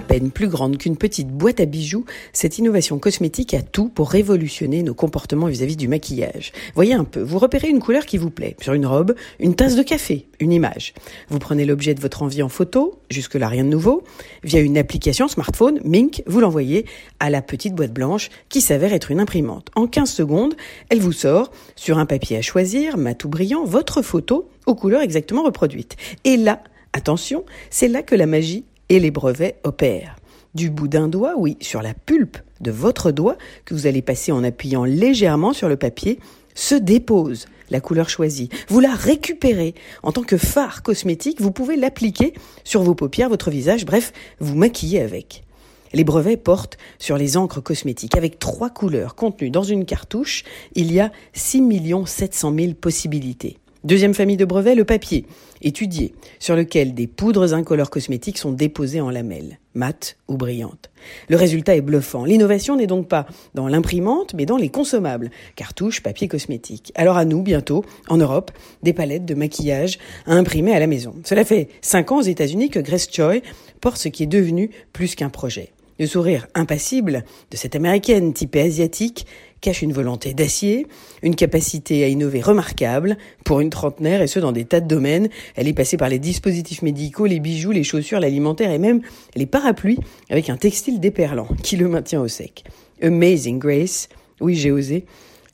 À peine plus grande qu'une petite boîte à bijoux, cette innovation cosmétique a tout pour révolutionner nos comportements vis-à-vis du maquillage. Voyez un peu, vous repérez une couleur qui vous plaît, sur une robe, une tasse de café, une image. Vous prenez l'objet de votre envie en photo, jusque-là rien de nouveau, via une application smartphone, Mink, vous l'envoyez à la petite boîte blanche qui s'avère être une imprimante. En 15 secondes, elle vous sort, sur un papier à choisir, mat ou brillant, votre photo aux couleurs exactement reproduites. Et là, attention, c'est là que la magie et les brevets opèrent. Du bout d'un doigt, oui, sur la pulpe de votre doigt, que vous allez passer en appuyant légèrement sur le papier, se dépose la couleur choisie. Vous la récupérez en tant que phare cosmétique, vous pouvez l'appliquer sur vos paupières, votre visage, bref, vous maquiller avec. Les brevets portent sur les encres cosmétiques avec trois couleurs contenues dans une cartouche. Il y a 6 700 000 possibilités. Deuxième famille de brevets, le papier, étudié, sur lequel des poudres incolores cosmétiques sont déposées en lamelles, mates ou brillantes. Le résultat est bluffant. L'innovation n'est donc pas dans l'imprimante, mais dans les consommables, cartouches, papier cosmétique. Alors à nous, bientôt, en Europe, des palettes de maquillage à imprimer à la maison. Cela fait cinq ans aux États-Unis que Grace Choi porte ce qui est devenu plus qu'un projet. Le sourire impassible de cette américaine typée asiatique cache une volonté d'acier, une capacité à innover remarquable pour une trentenaire et ce dans des tas de domaines. Elle est passée par les dispositifs médicaux, les bijoux, les chaussures, l'alimentaire et même les parapluies avec un textile déperlant qui le maintient au sec. Amazing Grace, oui j'ai osé,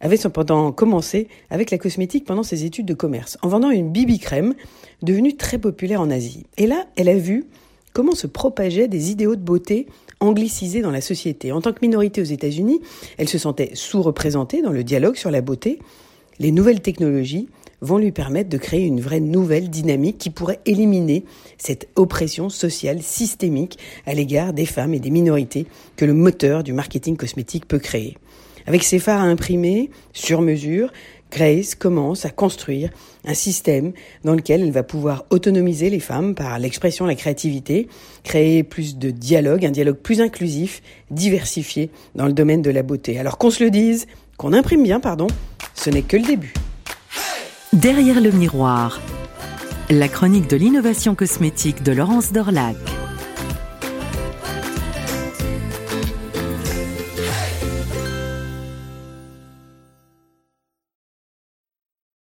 avait cependant commencé avec la cosmétique pendant ses études de commerce en vendant une bibi crème devenue très populaire en Asie. Et là, elle a vu comment se propageaient des idéaux de beauté anglicisés dans la société. En tant que minorité aux États-Unis, elle se sentait sous-représentée dans le dialogue sur la beauté. Les nouvelles technologies vont lui permettre de créer une vraie nouvelle dynamique qui pourrait éliminer cette oppression sociale systémique à l'égard des femmes et des minorités que le moteur du marketing cosmétique peut créer. Avec ses phares à imprimer, sur mesure, Grace commence à construire un système dans lequel elle va pouvoir autonomiser les femmes par l'expression, la créativité, créer plus de dialogue, un dialogue plus inclusif, diversifié dans le domaine de la beauté. Alors qu'on se le dise, qu'on imprime bien, pardon, ce n'est que le début. Derrière le miroir, la chronique de l'innovation cosmétique de Laurence Dorlac.